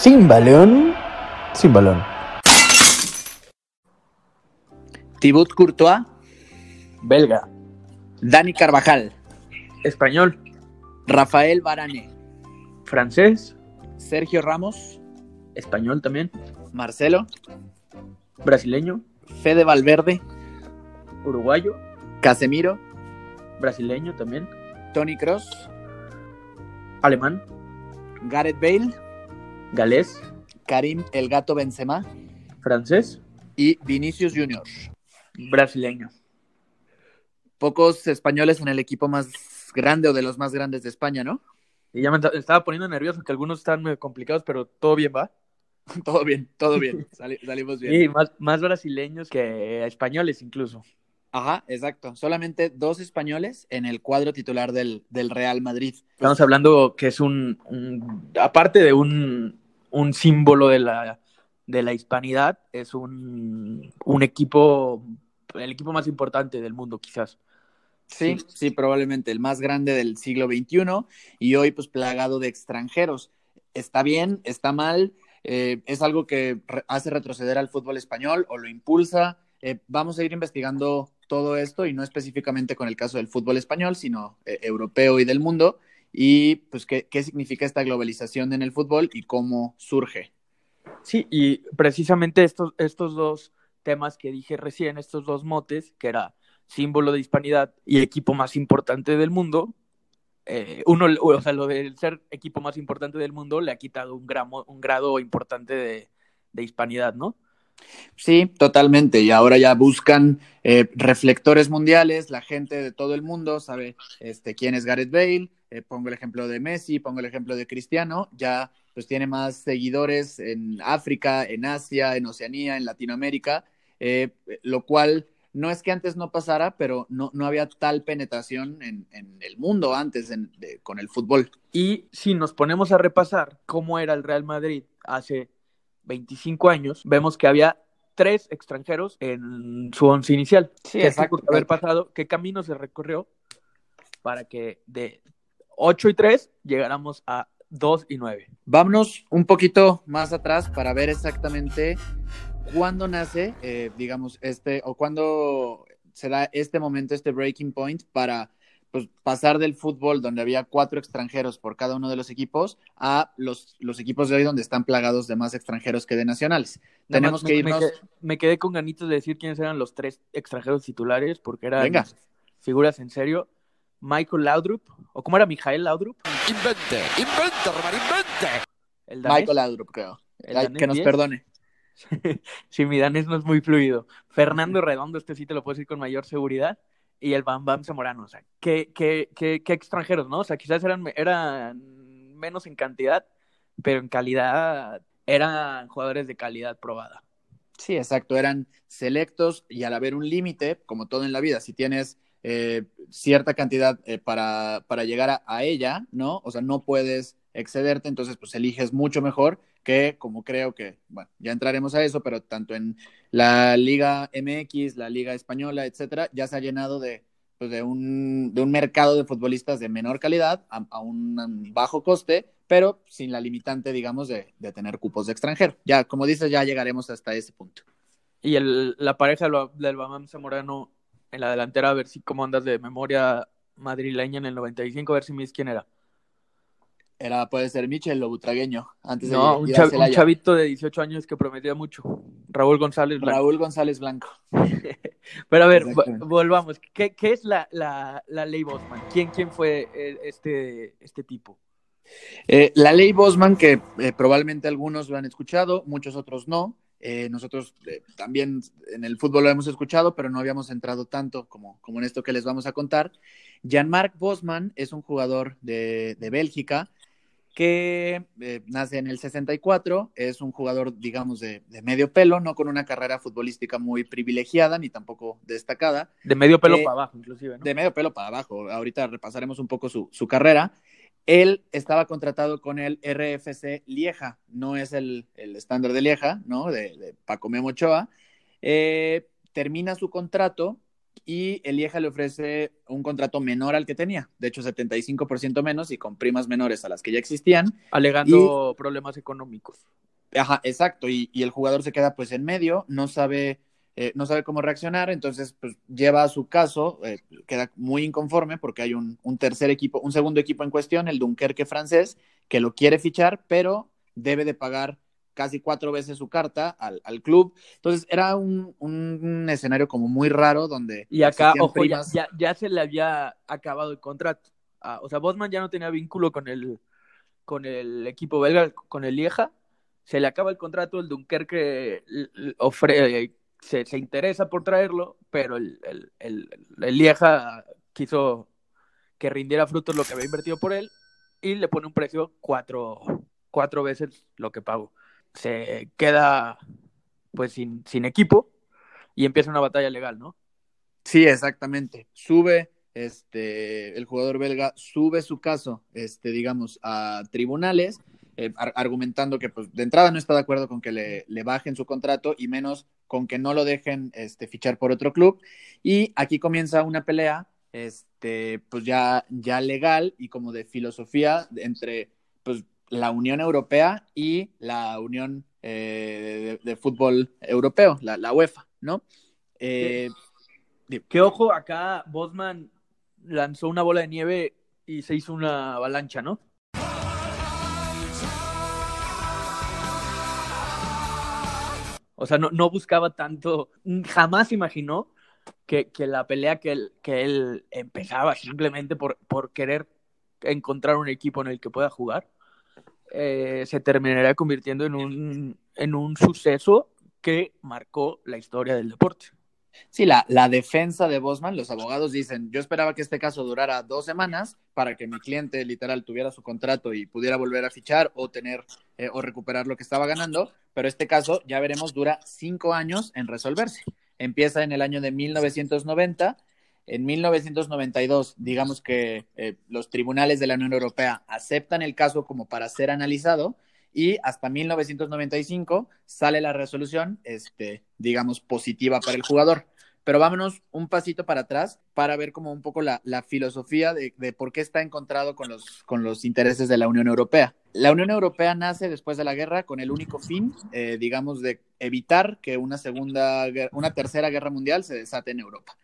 Sin balón, sin balón. Thibaut Courtois, Belga. Dani Carvajal, Español. Rafael Varane, Francés. Sergio Ramos, Español también. Marcelo, Brasileño. Fede Valverde, Uruguayo. Casemiro, Brasileño también. Tony Cross, Alemán. Gareth Bale, Galés. Karim El Gato Benzema Francés. y Vinicius Junior. Brasileño. Pocos españoles en el equipo más grande o de los más grandes de España, ¿no? Y ya me esta- estaba poniendo nervioso que algunos están medio complicados, pero todo bien va. Todo bien, todo bien. Sali- salimos bien. Y más, más brasileños que españoles incluso. Ajá, exacto. Solamente dos españoles en el cuadro titular del, del Real Madrid. Estamos hablando que es un, un- aparte de un, un símbolo de la, de la hispanidad, es un, un equipo, el equipo más importante del mundo quizás. Sí, sí, probablemente el más grande del siglo XXI y hoy pues plagado de extranjeros. Está bien, está mal, eh, es algo que re- hace retroceder al fútbol español o lo impulsa. Eh, vamos a ir investigando todo esto y no específicamente con el caso del fútbol español, sino eh, europeo y del mundo y pues qué, qué significa esta globalización en el fútbol y cómo surge. Sí, y precisamente estos, estos dos temas que dije recién, estos dos motes, que era símbolo de hispanidad y equipo más importante del mundo, eh, uno, o sea, lo del ser equipo más importante del mundo le ha quitado un, gramo, un grado importante de, de hispanidad, ¿no? Sí, totalmente. Y ahora ya buscan eh, reflectores mundiales, la gente de todo el mundo sabe este, quién es Gareth Bale, eh, pongo el ejemplo de Messi, pongo el ejemplo de Cristiano, ya pues tiene más seguidores en África, en Asia, en Oceanía, en Latinoamérica, eh, lo cual no es que antes no pasara, pero no, no había tal penetración en, en el mundo antes en- de- con el fútbol. Y si nos ponemos a repasar cómo era el Real Madrid hace 25 años, vemos que había tres extranjeros en su once inicial. Sí, ¿Qué exacto. que haber pasado? ¿Qué camino se recorrió para que de 8 y 3 llegáramos a 2 y 9? Vámonos un poquito más atrás para ver exactamente cuándo nace, eh, digamos, este, o cuándo se da este momento, este breaking point para pues, pasar del fútbol donde había cuatro extranjeros por cada uno de los equipos a los, los equipos de hoy donde están plagados de más extranjeros que de nacionales. Tenemos que me- me irnos... quedé- Me, quedé con ganitos de decir quiénes eran los tres extranjeros titulares, porque eran Venga. figuras en serio. Michael Laudrup, o cómo era Mijael Laudrup, Invente, invente, Román, invente. el danés. Michael Laudrup, creo. El Ay, danés que nos 10. perdone. Sí, mi danés no es muy fluido. Fernando Redondo, este sí te lo puedo decir con mayor seguridad. Y el Bam Bam Zamorano. O sea, qué, qué, qué, qué extranjeros, ¿no? O sea, quizás eran, eran menos en cantidad, pero en calidad eran jugadores de calidad probada. Sí, exacto, eran selectos y al haber un límite, como todo en la vida, si tienes eh, cierta cantidad eh, para, para llegar a, a ella, ¿no? O sea, no puedes excederte, entonces pues eliges mucho mejor que como creo que, bueno, ya entraremos a eso, pero tanto en la Liga MX, la Liga Española, etcétera, ya se ha llenado de, pues, de, un, de un mercado de futbolistas de menor calidad a, un bajo coste, pero sin la limitante, digamos, de, de tener cupos de extranjero. Ya, como dices, ya llegaremos hasta ese punto. Y el, la pareja del, Ba- del Bam Bam Zamorano en la delantera, a ver si cómo andas de memoria madrileña en el 95, a ver si me dices quién era. Era, puede ser Michel lo butragueño, antes No, un, chav- chavito de 18 años que prometía mucho. Raúl González Blanco. Raúl González Blanco. Pero a ver, volvamos. ¿Qué, qué es la, la, la ley Bosman? ¿Quién, quién fue eh, este, este tipo? Eh, la ley Bosman, que eh, probablemente algunos lo han escuchado, muchos otros no. Eh, nosotros también en el fútbol lo hemos escuchado, pero no habíamos entrado tanto como, como en esto que les vamos a contar. Jean-Marc Bosman es un jugador de, de Bélgica que eh, nace en el 64, es un jugador, digamos, de, de medio pelo, no con una carrera futbolística muy privilegiada ni tampoco destacada, De medio pelo Eh, para abajo, inclusive, ¿no? de medio pelo para abajo. Ahorita repasaremos un poco su, su carrera. Él estaba contratado con el RFC Lieja, no es el, el estándar de Lieja, ¿no? De, de Paco Memo Ochoa. Eh, termina su contrato y el Lieja le ofrece un contrato menor al que tenía, de hecho 75% menos y con primas menores a las que ya existían. Alegando problemas económicos. Ajá, exacto, y, y, el jugador se queda pues en medio, no sabe, eh, no sabe cómo reaccionar, entonces pues lleva a su caso, eh, queda muy inconforme porque hay un, un, tercer equipo, un segundo equipo en cuestión, el Dunkerque francés, que lo quiere fichar, pero debe de pagar casi cuatro veces su carta al, al club. Entonces era un, un, escenario como muy raro donde... Y acá, ojo, primas... ya, ya, se le había acabado el contrato. Ah, o sea, Bosman ya no tenía vínculo con el, con el equipo belga, con el Lieja. Se le acaba el contrato, el Dunkerque ofre, se, se interesa por traerlo, pero el, el, el, el Lieja quiso que rindiera frutos lo que había invertido por él y le pone un precio cuatro, cuatro veces lo que pagó se queda pues sin, sin equipo y empieza una batalla legal, ¿no? Sí, exactamente. Sube, este, el jugador belga sube su caso, este, digamos, a tribunales, eh, ar argumentando que pues de entrada no está de acuerdo con que le, le, bajen su contrato y menos con que no lo dejen este, fichar por otro club. Y aquí comienza una pelea, este, pues ya, ya legal y como de filosofía entre la Unión Europea y la Unión eh, de, de, Fútbol Europeo, la, la UEFA, ¿no? Eh, que ojo, acá Bosman lanzó una bola de nieve y se hizo una avalancha, ¿no? O sea, no, no buscaba tanto, jamás imaginó que, que la pelea que él, que él empezaba simplemente por, por querer encontrar un equipo en el que pueda jugar eh, se terminaría convirtiendo en un, en un suceso que marcó la historia del deporte. Sí, la, la, defensa de Bosman, los abogados dicen, yo esperaba que este caso durara dos semanas para que mi cliente literal tuviera su contrato y pudiera volver a fichar o tener eh, o recuperar lo que estaba ganando, pero este caso, ya veremos, dura cinco años en resolverse. Empieza en el año de 1990 en 1992, digamos que eh, los tribunales de la Unión Europea aceptan el caso como para ser analizado y hasta 1995 sale la resolución, este, digamos, positiva para el jugador. Pero vámonos un pasito para atrás para ver como un poco la, filosofía de, de, por qué está encontrado con los, con los intereses de la Unión Europea. La Unión Europea nace después de la guerra con el único fin, eh, digamos, de evitar que una segunda, una tercera guerra mundial se desate en Europa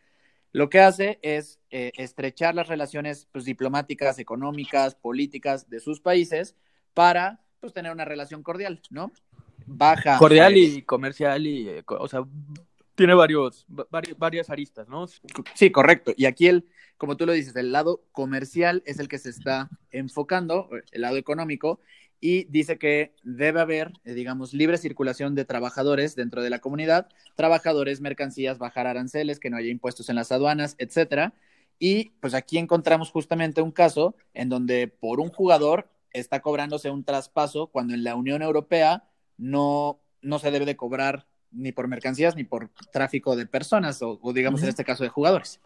lo que hace es eh, estrechar las relaciones pues, diplomáticas, económicas, políticas de sus países para pues, tener una relación cordial, ¿no? Baja. Cordial eh, y comercial y, eh, o sea, tiene varios, varios, varias aristas, ¿no? Sí, correcto. Y aquí el, como tú lo dices, el lado comercial es el que se está enfocando, el lado económico, y dice que debe haber, eh, digamos, libre circulación de trabajadores dentro de la comunidad, trabajadores, mercancías, bajar aranceles, que no haya impuestos en las aduanas, etcétera. Y pues aquí encontramos justamente un caso en donde por un jugador está cobrándose un traspaso cuando en la Unión Europea no, no se debe de cobrar ni por mercancías ni por tráfico de personas o, o digamos uh -huh. en este caso de jugadores.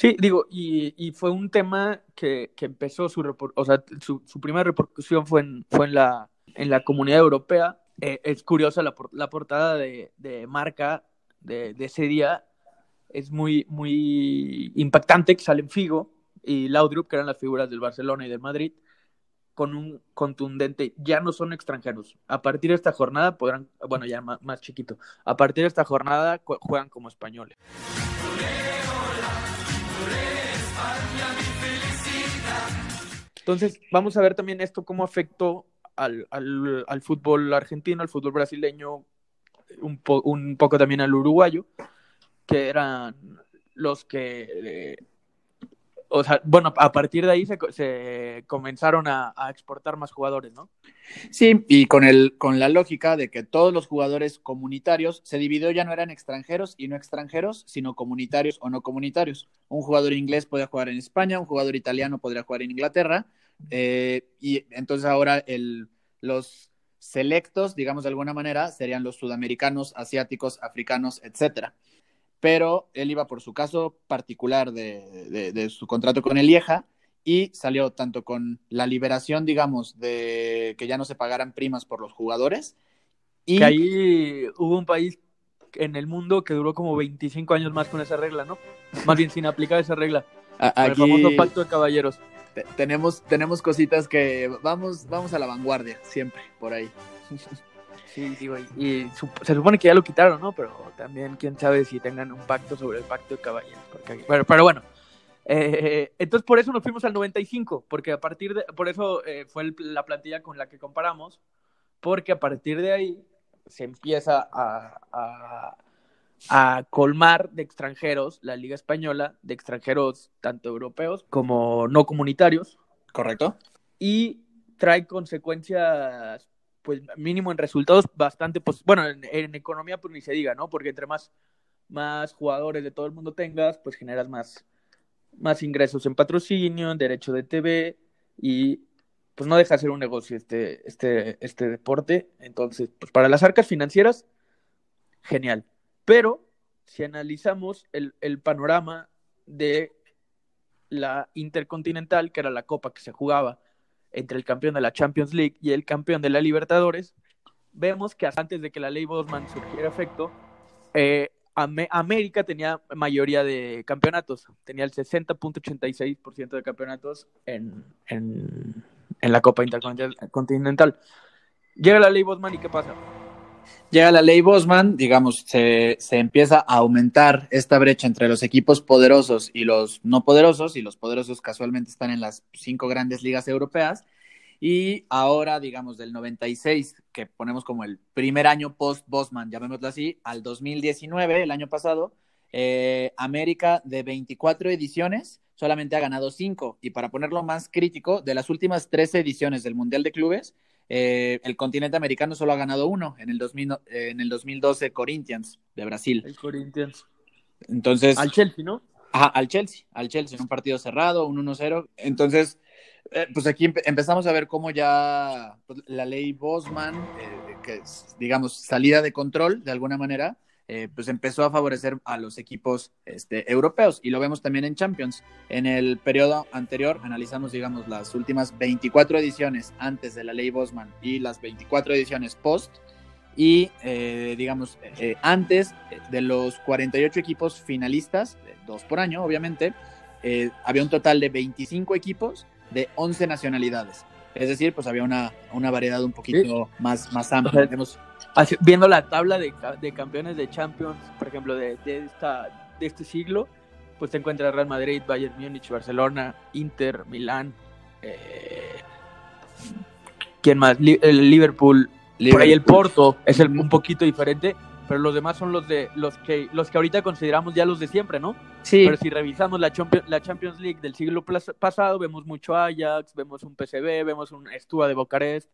Sí, digo, y, y fue un tema que, que empezó su, o sea, su, su, primera repercusión fue en, fue en, la, en la comunidad europea. Eh, es curiosa la, la portada de, de marca de, de, ese día, es muy, muy impactante que salen Figo y Laudrup, que eran las figuras del Barcelona y del Madrid, con un contundente, ya no son extranjeros. A partir de esta jornada podrán, bueno, ya más, más chiquito, a partir de esta jornada juegan como españoles. Entonces, vamos a ver también esto cómo afectó al, al, fútbol argentino, al fútbol brasileño, un, po, un, poco también al uruguayo, que eran los que, eh, o sea, bueno, a partir de ahí se, se comenzaron a, a, exportar más jugadores, ¿no? Sí, y con, el, con la lógica de que todos los jugadores comunitarios se dividió, ya no eran extranjeros y no extranjeros, sino comunitarios o no comunitarios. Un jugador inglés podía jugar en España, un jugador italiano podría jugar en Inglaterra, eh, y entonces ahora el, los selectos, digamos de alguna manera, serían los sudamericanos, asiáticos, africanos, etcétera. Pero él iba por su caso particular de, de, de su contrato con el IEJA y salió tanto con la liberación, digamos, de que ya no se pagaran primas por los jugadores. Y que ahí hubo un país en el mundo que duró como 25 años más con esa regla, ¿no? Más bien sin aplicar esa regla. Con el famoso pacto de caballeros. Te- tenemos, tenemos cositas que vamos, vamos a la vanguardia, siempre, por ahí. Sí, digo, y, y su- se supone que ya lo quitaron, ¿no? Pero también quién sabe si tengan un pacto sobre el pacto de caballeros. porque- pero, pero bueno, eh, entonces por eso nos fuimos al 95, porque a partir de, por eso eh, fue el- la plantilla con la que comparamos, porque a partir de ahí se empieza a, a, a colmar de extranjeros la Liga Española, de extranjeros tanto europeos como no comunitarios, ¿Correcto? y trae consecuencias, pues mínimo en resultados bastante, pos- bueno, en, en economía pues ni se diga, ¿no? Porque entre más, más jugadores de todo el mundo tengas, pues generas más, más ingresos en patrocinio, en derecho de TV y pues no deja de ser un negocio este, este, este deporte. Entonces, pues para las arcas financieras, genial. Pero si analizamos el, panorama de la Intercontinental, que era la copa que se jugaba entre el campeón de la Champions League y el campeón de la Libertadores, vemos que antes de que la ley Bosman surgiera efecto, eh, Am- América tenía mayoría de campeonatos, tenía el 60.86% de campeonatos en, en, en la Copa Intercontinental. Llega la ley Bosman y ¿qué pasa? Llega la ley Bosman, digamos, se, se empieza a aumentar esta brecha entre los equipos poderosos y los no poderosos, y los poderosos casualmente están en las cinco grandes ligas europeas. Y ahora, digamos, del 96, que ponemos como el primer año post-Bosman, llamémoslo así, al 2019, el año pasado, eh, América de 24 ediciones solamente ha ganado 5. Y para ponerlo más crítico, de las últimas 13 ediciones del Mundial de Clubes, eh, el continente americano solo ha ganado uno, en el, 2000, eh, en el 2012 Corinthians de Brasil. El Corinthians. Entonces, Al Chelsea, ¿no? Ajá, al Chelsea, al Chelsea, en un partido cerrado, un 1-0. Entonces, eh, pues aquí empe- empezamos a ver cómo ya pues, la ley Bosman, eh, que es, digamos, salida de control de alguna manera, eh, pues empezó a favorecer a los equipos este, europeos y lo vemos también en Champions. En el periodo anterior analizamos, digamos, las últimas 24 ediciones antes de la ley Bosman y las 24 ediciones post. Y, eh, digamos, eh, antes de los 48 equipos finalistas, dos por año, obviamente, había un total de 25 equipos de 11 nacionalidades. Es decir, pues había una, una variedad un poquito más, más amplia. O sea, Tenemos- Así- viendo la tabla de, de campeones de Champions, por ejemplo, de, de, esta, de este siglo, pues te encuentras Real Madrid, Bayern Múnich, Barcelona, Inter, Milán, eh, ¿quién más? Li- el Liverpool, por ahí el Porto es el, un poquito diferente, pero los demás son los de los que los que ahorita consideramos ya los de siempre, ¿no? Sí, Pero si revisamos la Champions, la Champions League del siglo pasado, vemos mucho Ajax, vemos un PSV, vemos un Estua de Bucarest,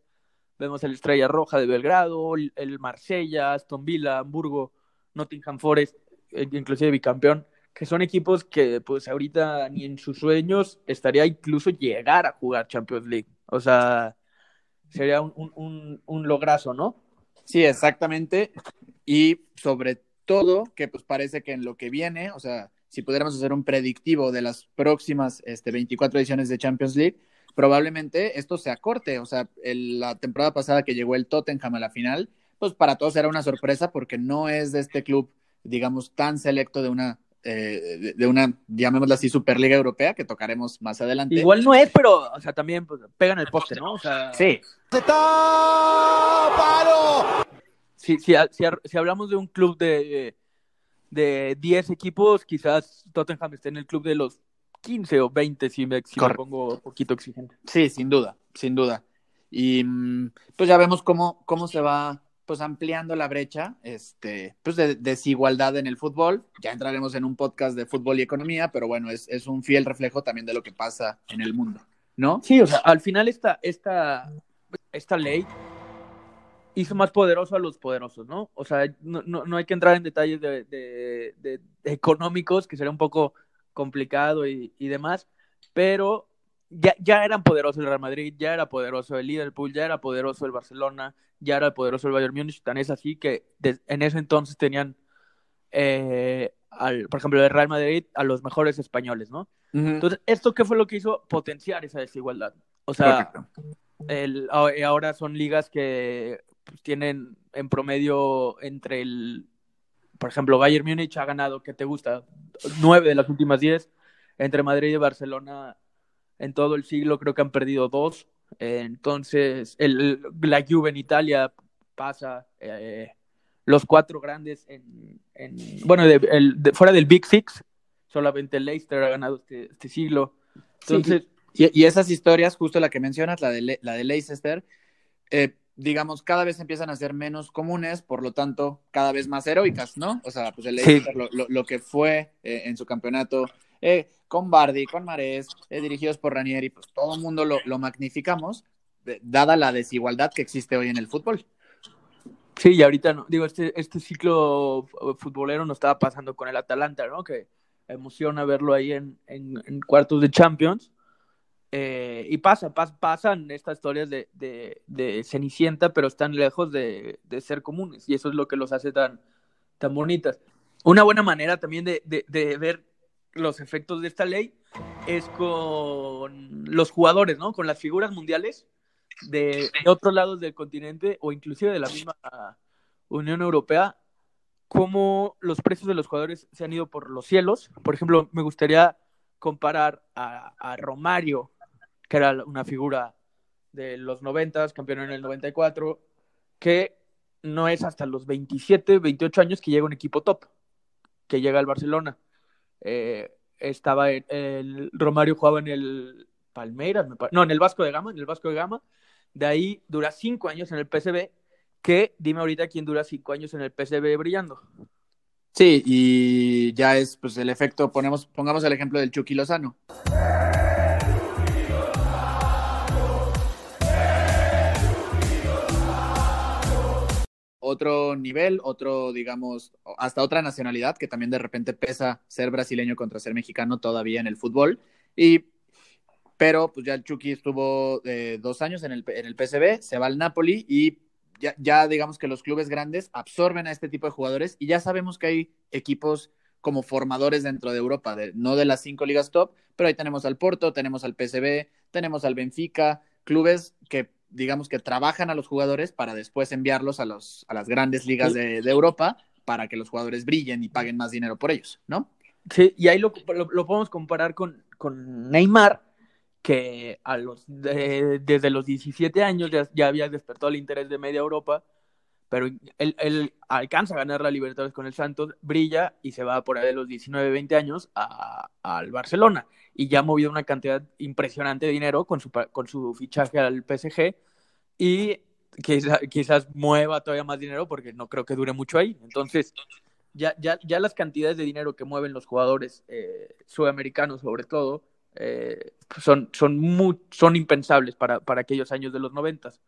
vemos el Estrella Roja de Belgrado, el, el Marsella, Aston Villa, Hamburgo, Nottingham Forest, eh, inclusive bicampeón, que son equipos que pues ahorita ni en sus sueños estaría incluso llegar a jugar Champions League. O sea, sería un, un, un, un lograzo, ¿no? Sí, exactamente. Y sobre todo, que pues parece que en lo que viene, o sea, si pudiéramos hacer un predictivo de las próximas este, 24 ediciones de Champions League, probablemente esto se acorte. O sea, el- la temporada pasada que llegó el Tottenham a la final, pues para todos era una sorpresa porque no es de este club, digamos, tan selecto de una, eh, de, de una, llamémosla así, Superliga Europea, que tocaremos más adelante. Igual no es, pero, o sea, también pues, pegan el poste, ¿no? O sea, Sí, si, si, si, si hablamos de un club de, de 10 equipos, quizás Tottenham esté en el club de los 15 o 20, si me, si me pongo un poquito exigente. Sí, sin duda, sin duda. Y mm, pues ya vemos cómo, cómo se va pues ampliando la brecha este, pues de desigualdad en el fútbol. Ya entraremos en un podcast de fútbol y economía, pero bueno, es, es un fiel reflejo también de lo que pasa en el mundo, ¿no? Sí, o sea, al final esta, esta, esta ley hizo más poderoso a los poderosos, ¿no? O sea, no, no, no hay que entrar en detalles de, de- de- de económicos, que sería un poco complicado y, y demás, pero ya, ya eran poderosos el Real Madrid, ya era poderoso el Liverpool, ya era poderoso el Barcelona, ya era poderoso el Bayern Múnich, tan es así que en ese entonces tenían, eh, al, por ejemplo, el Real Madrid a los mejores españoles, ¿no? Entonces, ¿esto qué fue lo que hizo potenciar esa desigualdad? O sea, el, ahora son ligas que pues, tienen en promedio entre el por ejemplo, Bayern Múnich ha ganado, ¿qué te gusta? Nueve de las últimas diez. Entre Madrid y Barcelona, en todo el siglo creo que han perdido dos. entonces, el, la Juve en Italia pasa eh, los cuatro grandes en, bueno, de, fuera del Big Six, solamente el Leicester ha ganado este, este siglo. Entonces, y, esas historias, justo la que mencionas, la de, la de Leicester, eh, digamos, cada vez empiezan a ser menos comunes, por lo tanto, cada vez más heroicas, ¿no? O sea, pues el Leicester, lo, que fue eh, en su campeonato eh, con Bardi, con Marés, dirigidos por Ranieri, pues todo el mundo lo, lo magnificamos, dada la desigualdad que existe hoy en el fútbol. Sí, y ahorita, no, digo, este, este ciclo futbolero no estaba pasando con el Atalanta, ¿no? Que emociona verlo ahí en, en cuartos de Champions. Eh, y pasa, pasan estas historias de, de, Cenicienta, pero están lejos de, ser comunes, y eso es lo que los hace tan, tan bonitas. Una buena manera también de, ver los efectos de esta ley es con los jugadores, ¿no? Con las figuras mundiales de, otros lados del continente o inclusive de la misma Unión Europea, cómo los precios de los jugadores se han ido por los cielos. Por ejemplo, me gustaría comparar a Romario que era una figura de los 90, campeón en el 94, que no es hasta los 27, 28 años que llega un equipo top, que llega al Barcelona. Eh, estaba el, Romario jugaba en el Palmeiras, no, en el Vasco de Gama, en el Vasco de Gama. De ahí dura cinco años en el PSV, que dime ahorita quién dura cinco años en el PSV brillando. Sí, y ya es pues el efecto, ponemos, pongamos el ejemplo del Chucky Lozano. Otro nivel, otro, digamos, hasta otra nacionalidad, que también de repente pesa ser brasileño contra ser mexicano todavía en el fútbol. Y, pero pues ya el Chucky estuvo eh, dos años en el, en el PSV, se va al Napoli y ya, ya digamos que los clubes grandes absorben a este tipo de jugadores y ya sabemos que hay equipos como formadores dentro de Europa, de, no de las cinco ligas top, pero ahí tenemos al Porto, tenemos al PSV, tenemos al Benfica, clubes que digamos que trabajan a los jugadores para después enviarlos a, los, a las grandes ligas de, Europa para que los jugadores brillen y paguen más dinero por ellos, ¿no? Sí, y ahí lo, lo, podemos comparar con, con, Neymar, que a los, desde los 17 años ya, ya, había despertado el interés de media Europa, pero él, alcanza a ganar la Libertadores con el Santos, brilla y se va por ahí de los 19, 20 años a, al Barcelona y ya ha movido una cantidad impresionante de dinero con su, con su fichaje al PSG y quizás mueva todavía más dinero porque no creo que dure mucho ahí. Entonces, ya, ya, ya las cantidades de dinero que mueven los jugadores eh, sudamericanos, sobre todo, eh, son, son, muy, son impensables para, para aquellos años de los noventas.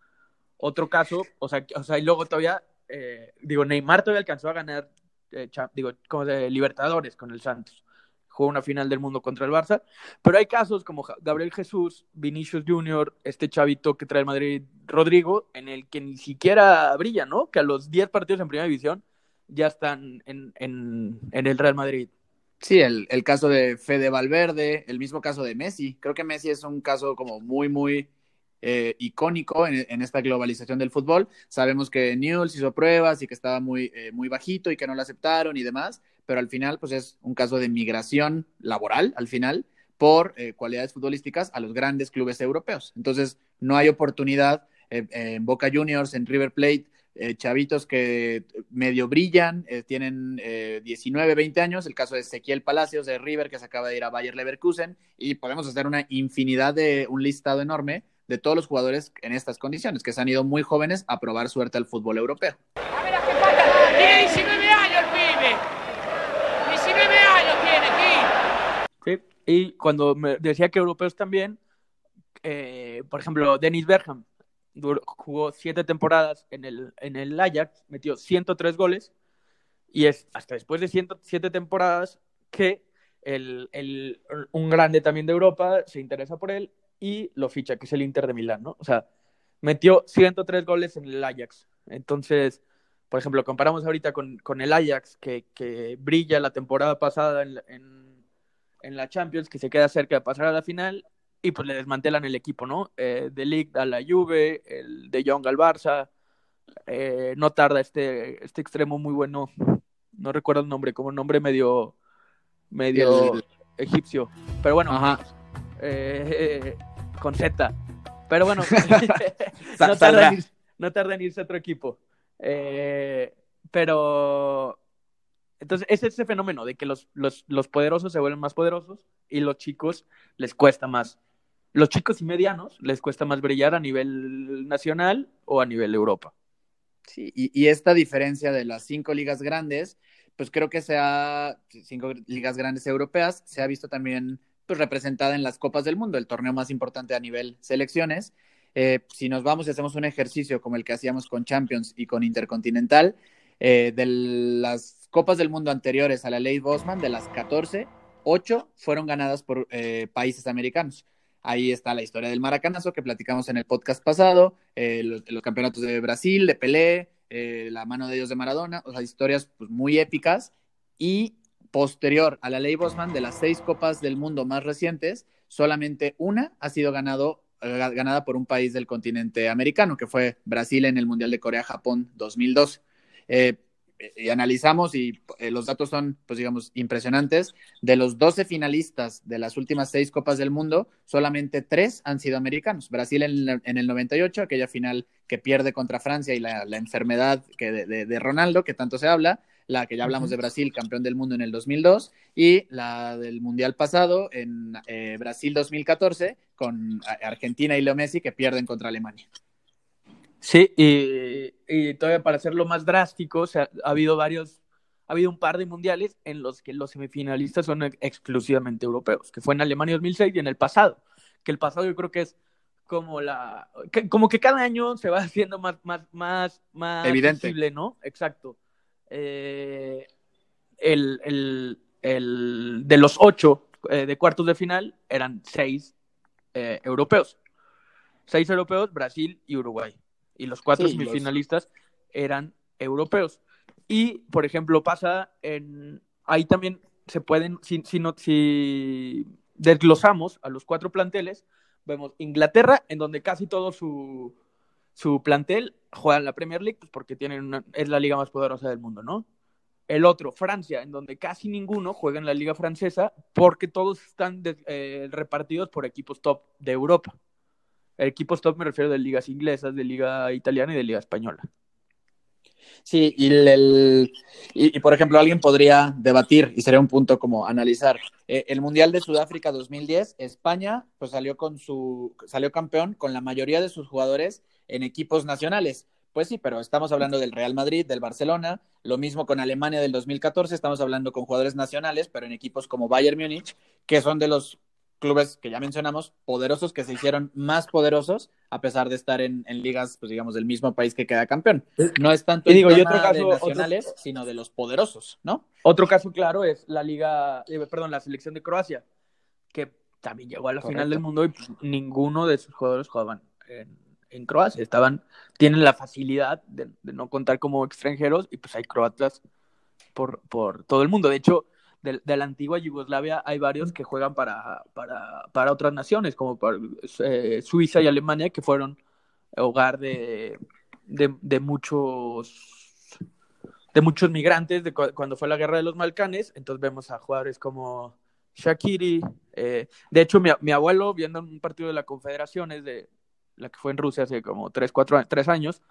Otro caso, o sea, o sea y luego todavía, eh, digo, Neymar todavía alcanzó a ganar, digo, como de Libertadores con el Santos jugó una final del mundo contra el Barça, pero hay casos como Gabriel Jesús, Vinicius Junior, este chavito que trae el Madrid, Rodrigo, en el que ni siquiera brilla, ¿no? Que a los 10 partidos en primera división ya están en, en, el Real Madrid. Sí, el, el, caso de Fede Valverde, el mismo caso de Messi. Creo que Messi es un caso como muy, muy eh, icónico en, esta globalización del fútbol. Sabemos que Newell's hizo pruebas y que estaba muy, eh, muy bajito y que no lo aceptaron y demás, pero al final pues es un caso de migración laboral, al final, por eh, cualidades futbolísticas a los grandes clubes europeos. Entonces, no hay oportunidad eh, en Boca Juniors, en River Plate, chavitos que medio brillan, tienen 19, 20 años, el caso de Ezequiel Palacios de River que se acaba de ir a Bayer Leverkusen y podemos hacer una infinidad de un listado enorme de todos los jugadores en estas condiciones, que se han ido muy jóvenes a probar suerte al fútbol europeo. A ver, Tiene 19 años el pibe. Y cuando me decía que europeos también, eh, por ejemplo, Dennis Bergham jugó siete temporadas en el, en el Ajax, metió 103 goles y es hasta después de 107 temporadas que el, el, un grande también de Europa se interesa por él y lo ficha, que es el Inter de Milán, ¿no? O sea, metió 103 goles en el Ajax. Entonces, por ejemplo, comparamos ahorita con, con el Ajax, que, que, brilla la temporada pasada en en la Champions, que se queda cerca de pasar a la final, y pues le desmantelan el equipo, ¿no? Eh, de Ligt a la Juve, el de Young al Barça, eh, no tarda este, este extremo muy bueno no recuerdo el nombre, como un nombre medio, medio El- egipcio. Pero bueno, Ajá. eh, con Z. Pero bueno, no, tarda en irse, no tarda en irse a otro equipo. Eh, pero entonces es ese fenómeno de que los, los, los poderosos se vuelven más poderosos y los chicos les cuesta más. Los chicos y medianos les cuesta más brillar a nivel nacional o a nivel Europa. Sí, y, y esta diferencia de las cinco ligas grandes, pues creo que se ha, cinco ligas grandes europeas, se ha visto también pues, representada en las Copas del Mundo, el torneo más importante a nivel selecciones. Eh, si nos vamos y hacemos un ejercicio como el que hacíamos con Champions y con Intercontinental, eh, de las Copas del Mundo anteriores a la ley Bosman, de las 14, 8 fueron ganadas por eh, países americanos. Ahí está la historia del maracanazo que platicamos en el podcast pasado, los, los, campeonatos de Brasil, de Pelé, la mano de Dios de Maradona, o sea, historias pues, muy épicas. Y posterior a la ley Bosman, de las seis copas del mundo más recientes, solamente una ha sido ganado, eh, ganada por un país del continente americano, que fue Brasil en el Mundial de Corea-Japón 2002. Eh, y analizamos y eh, los datos son, pues digamos, impresionantes. De los 12 finalistas de las últimas seis Copas del Mundo, solamente tres han sido americanos. Brasil en, en el 98, aquella final que pierde contra Francia y la, enfermedad que de, Ronaldo, que tanto se habla, la que ya hablamos de Brasil, campeón del mundo en el 2002, y la del Mundial pasado en eh, Brasil 2014, con Argentina y Leo Messi, que pierden contra Alemania. Sí, y, y, todavía para hacerlo más drástico, o sea, ha habido varios, ha habido un par de mundiales en los que los semifinalistas son exclusivamente europeos, que fue en Alemania 2006 y en el pasado, que el pasado yo creo que es como la, que, como que cada año se va haciendo más, más, más, más evidente, visible, ¿no? Exacto. Eh, el, el, el, de los ocho eh, de cuartos de final eran seis eh, europeos, seis europeos, Brasil y Uruguay y los cuatro sí, semifinalistas los... eran europeos. Y, por ejemplo, pasa en. Ahí también se pueden, si, si, no, si desglosamos a los cuatro planteles, vemos Inglaterra, en donde casi todo su, su plantel juega en la Premier League, pues porque tienen una, es la liga más poderosa del mundo, ¿no? El otro, Francia, en donde casi ninguno juega en la liga francesa, porque todos están eh, repartidos por equipos top de Europa. Equipos top me refiero de ligas inglesas, de liga italiana y de liga española. Sí, y, el, y, por ejemplo, alguien podría debatir, y sería un punto como analizar. Eh, el Mundial de Sudáfrica 2010, España pues salió con su, salió campeón con la mayoría de sus jugadores en equipos nacionales. Pues sí, pero estamos hablando del Real Madrid, del Barcelona, lo mismo con Alemania del 2014, estamos hablando con jugadores nacionales, pero en equipos como Bayern Múnich, que son de los clubes que ya mencionamos, poderosos, que se hicieron más poderosos a pesar de estar en, en ligas, pues digamos, del mismo país que queda campeón. No es tanto y digo, y otro caso, de nacionales, otro... sino de los poderosos, ¿no? Otro caso claro es la liga, eh, perdón, la selección de Croacia, que también llegó a la Correcto. final del mundo y pues, ninguno de sus jugadores jugaban en, en, Croacia. Estaban, tienen la facilidad de, de, no contar como extranjeros y pues hay croatas por, por todo el mundo. De hecho, de, de, la antigua Yugoslavia hay varios que juegan para, para, para otras naciones, como eh, Suiza y Alemania, que fueron hogar de, de, muchos de muchos migrantes de cu cuando fue la guerra de los Balcanes. Entonces vemos a jugadores como Shakiri. Eh, de hecho, mi, mi, abuelo, viendo un partido de la Confederaciones, de la que fue en Rusia hace como 3, 4, 3 años,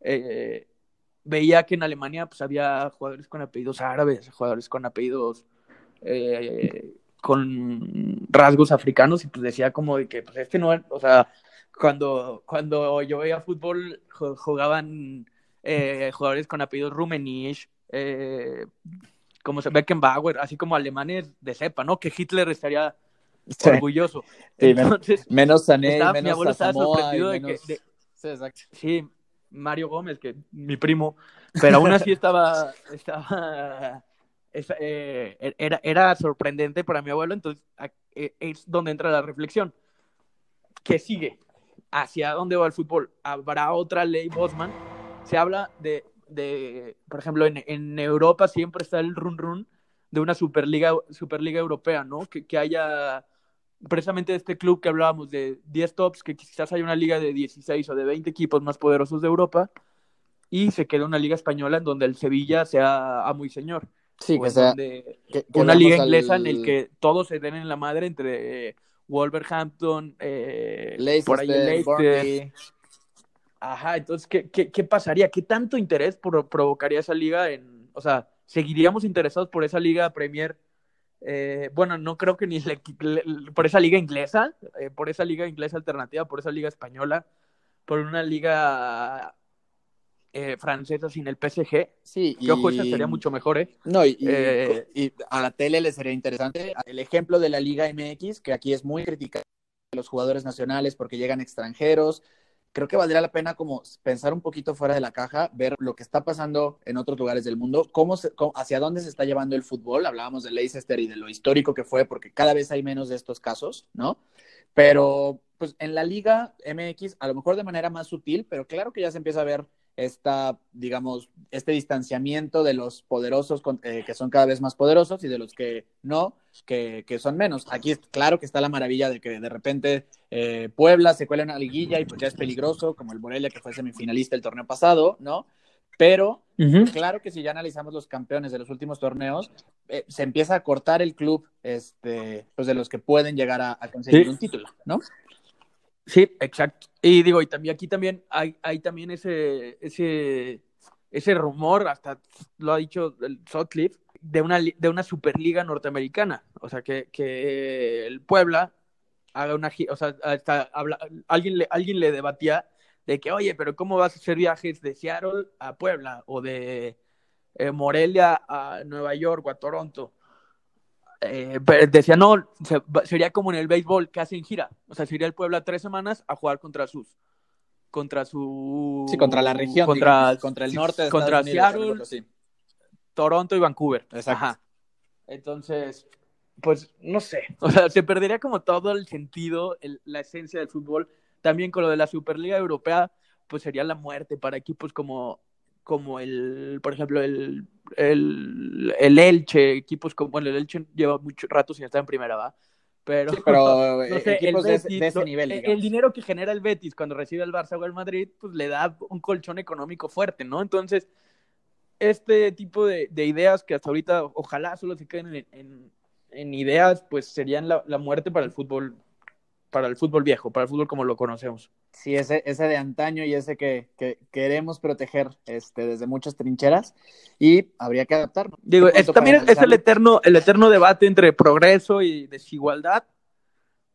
eh, veía que en Alemania pues, había jugadores con apellidos árabes, jugadores con apellidos eh, con rasgos africanos y pues decía como de que pues este no, o sea, cuando, cuando yo veía fútbol jugaban eh, jugadores con apellidos Rummenigge, eh, como Beckenbauer, así como alemanes de cepa, ¿no? Que Hitler estaría sí. orgulloso. Sí, Entonces, menos Sané, estaba, menos mi abuelo estaba Samoa sorprendido menos... de que... De, sí, exacto. Sí, Mario Gómez, que mi primo, pero aún así estaba, estaba eh, era, era sorprendente para mi abuelo, entonces es donde entra la reflexión. ¿Qué sigue? ¿Hacia dónde va el fútbol? ¿Habrá otra ley Bosman? Se habla de, de por ejemplo, en, en, Europa siempre está el run run de una Superliga, Superliga Europea, ¿no? Que, que haya precisamente este club que hablábamos de 10 tops, que quizás haya una liga de 16 o de 20 equipos más poderosos de Europa, y se quede una liga española en donde el Sevilla sea amo y señor. Sí, O que sea. donde- que- que una liga al inglesa en el que todos se den en la madre entre eh, Wolverhampton, eh, por ahí el Leicester. Ajá, entonces, ¿qué, qué, qué pasaría? ¿Qué tanto interés pro- provocaría esa liga en, o sea, seguiríamos interesados por esa liga Premier? Eh, bueno, no creo que ni le- le- por esa liga inglesa, eh, por esa liga inglesa alternativa, por esa liga española, por una liga eh, francesa sin el PSG. Sí, Que ojo, esa y- sería mucho mejor, ¿eh? No, y, y- Eh, y a la tele le sería interesante. El ejemplo de la Liga MX, que aquí es muy criticado los jugadores nacionales porque llegan extranjeros. Creo que valdría la pena como pensar un poquito fuera de la caja, ver lo que está pasando en otros lugares del mundo, cómo, se- cómo- hacia dónde se está llevando el fútbol. Hablábamos de Leicester y de lo histórico que fue, porque cada vez hay menos de estos casos, ¿no? Pero pues en la Liga MX, a lo mejor de manera más sutil, pero claro que ya se empieza a ver esta, digamos, este distanciamiento de los poderosos con- eh, que son cada vez más poderosos y de los que no, que, que son menos. Aquí es claro que está la maravilla de que de repente eh, Puebla se cuela en una liguilla y pues ya es peligroso, como el Morelia que fue semifinalista el torneo pasado, ¿no? Pero claro que si ya analizamos los campeones de los últimos torneos, eh, se empieza a cortar el club este, pues de los que pueden llegar a, a conseguir Sí. un título, ¿no? Sí, exacto. Y digo, y también aquí también hay, hay también ese, ese, ese rumor, hasta lo ha dicho el Sutcliffe, de una, de una superliga norteamericana. O sea, que, que el Puebla haga una o sea, hasta habla- alguien le, alguien le debatía de que, oye, pero ¿cómo vas a hacer viajes de Seattle a Puebla o de eh, Morelia a Nueva York o a Toronto? Eh, decía, no, sería como en el béisbol que hacen gira. O sea, sería el Puebla tres semanas a jugar contra sus. Contra su. Sí, contra la región, Contra, digamos, contra el norte de contra Unidos, Seattle, así. Toronto y Vancouver. Exacto. Ajá. Entonces, pues no sé. O sea, se perdería como todo el sentido, el- la esencia del fútbol. También con lo de la Superliga Europea, pues sería la muerte para equipos como, como el, por ejemplo, el, el, el Elche, equipos como, bueno, el Elche lleva mucho rato sin estar en primera, ¿va? Pero, Sí, pero no eh, sé, equipos de, de ese nivel, el- digamos. el dinero que genera el Betis cuando recibe el Barça o el Madrid, pues le da un colchón económico fuerte, ¿no? Entonces, este tipo de, de ideas que hasta ahorita ojalá solo se queden en, en- en ideas, pues serían la, la muerte para el fútbol, para el fútbol viejo, para el fútbol como lo conocemos. Sí, ese, ese de antaño y ese que, que queremos proteger este, desde muchas trincheras y habría que adaptarnos. Digo, es, también es el eterno, el eterno debate entre progreso y desigualdad,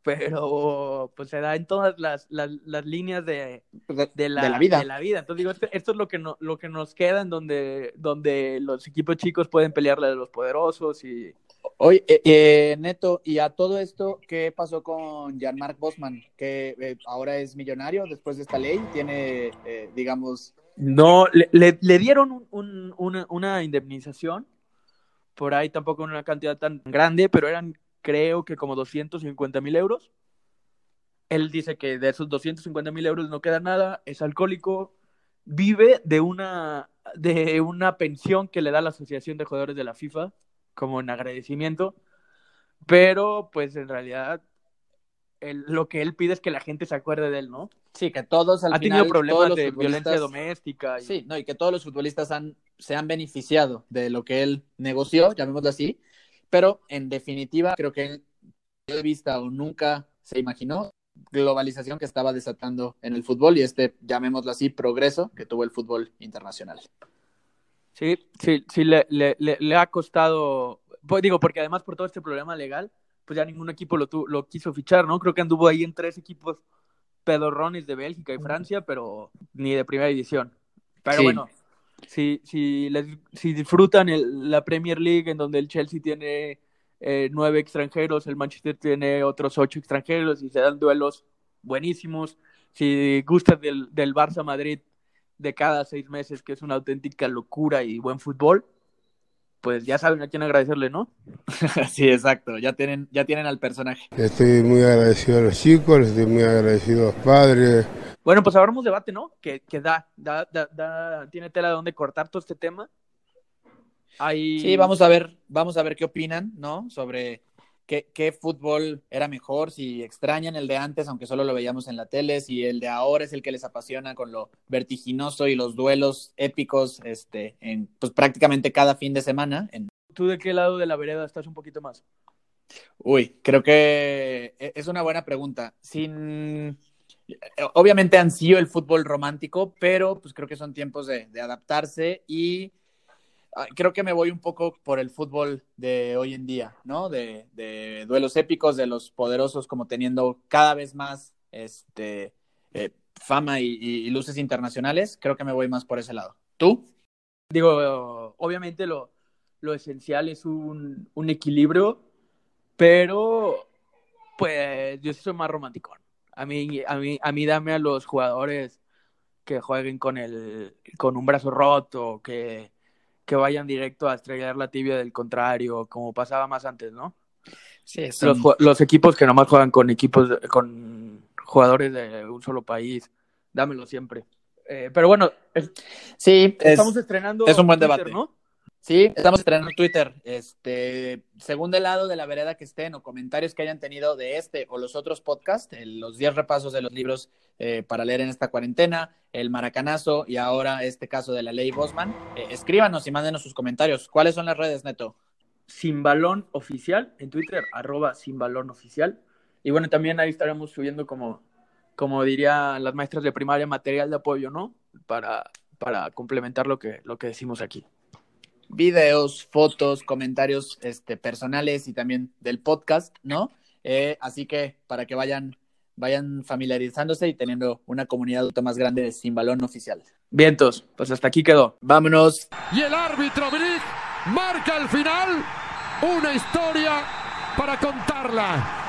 pero pues se da en todas las, las, las líneas de, Pues de, la, de la vida. de la vida. Entonces digo, este- esto es lo que, no, lo que nos queda en donde, donde los equipos chicos pueden pelearle a los poderosos y Oye, eh, eh, Neto, y a todo esto, ¿qué pasó con Jan-Marc Bosman? Que eh, ahora es millonario después de esta ley, tiene, eh, digamos, no, le, le- le dieron un- un- una, una indemnización, por ahí tampoco una cantidad tan grande, pero eran creo que como 250 mil euros. Él dice que de esos 250 mil euros no queda nada, es alcohólico, vive de una, de una pensión que le da la Asociación de Jugadores de la FIFA como en agradecimiento, pero pues en realidad él- lo que él pide es que la gente se acuerde de él, ¿no? sí, que todos al ha final, tenido problemas de violencia doméstica. y- Sí, no, y que todos los futbolistas han, se han beneficiado de lo que él negoció, llamémoslo así, pero en definitiva creo que él de vista o nunca se imaginó globalización que estaba desatando en el fútbol y este, llamémoslo así, progreso que tuvo el fútbol internacional. Sí, sí, sí, le, le, le, le ha costado, pues, digo, porque además por todo este problema legal, pues ya ningún equipo lo, tu- lo quiso fichar, ¿no? Creo que anduvo ahí en tres equipos pedorrones de Bélgica y Francia, pero ni de primera división. Pero Sí. bueno, si, si, les, si disfrutan el- la Premier League, en donde el Chelsea tiene eh, nueve extranjeros, el Manchester tiene otros ocho extranjeros y se dan duelos buenísimos. Si gustan del, del Barça Madrid de cada seis meses, que es una auténtica locura y buen fútbol, pues ya saben a quién agradecerle, ¿no? sí, exacto, ya tienen, ya tienen al personaje. Estoy muy agradecido a los chicos, estoy muy agradecido a los padres. Bueno, pues abramos debate, ¿no? Que, que da, da, da, da- tiene tela de donde cortar todo este tema. Hay... Sí, vamos a ver, vamos a ver qué opinan, ¿no? Sobre qué, qué fútbol era mejor, si extrañan el de antes, aunque solo lo veíamos en la tele, si el de ahora es el que les apasiona con lo vertiginoso y los duelos épicos este, en pues, prácticamente cada fin de semana. En... ¿Tú de qué lado de la vereda estás un poquito más? Uy, creo que e, es una buena pregunta. Sin obviamente han sido el fútbol romántico, pero pues creo que son tiempos de, de adaptarse y creo que me voy un poco por el fútbol de hoy en día, ¿no? De, de duelos épicos, de los poderosos como teniendo cada vez más este, eh, fama y, y, luces internacionales. Creo que me voy más por ese lado. ¿Tú? Digo, obviamente lo, lo esencial es un, un equilibrio, pero pues yo soy más romántico. A mí, a mí, a mí dame a los jugadores que jueguen con el, con un brazo roto, que, que vayan directo a estrellar la tibia del contrario, como pasaba más antes, ¿no? Sí, son... los, los, equipos que nomás juegan con equipos, con jugadores de un solo país, dámelo siempre. Eh, pero bueno, es, sí, estamos es, estrenando. Es un buen Twitter, debate. ¿no? Sí, estamos estrenando Twitter. Este, según del lado de la vereda que estén o comentarios que hayan tenido de este o los otros podcasts, los 10 repasos de los libros eh, para leer en esta cuarentena, el maracanazo y ahora este caso de la ley Bosman, eh, escríbanos y mándenos sus comentarios. ¿Cuáles son las redes, Neto? Sin balón oficial en Twitter, arroba sin balón oficial. Y bueno, también ahí estaremos subiendo como, como dirían las maestras de primaria, material de apoyo, ¿no? Para, para complementar lo que, lo que decimos aquí videos, fotos, comentarios este, personales y también del podcast, ¿no? Eh, así que para que vayan, vayan familiarizándose y teniendo una comunidad adulta más grande de Sin Balón Oficial. Vientos, pues hasta aquí quedó. Vámonos. Y el árbitro Brick marca el final, una historia para contarla.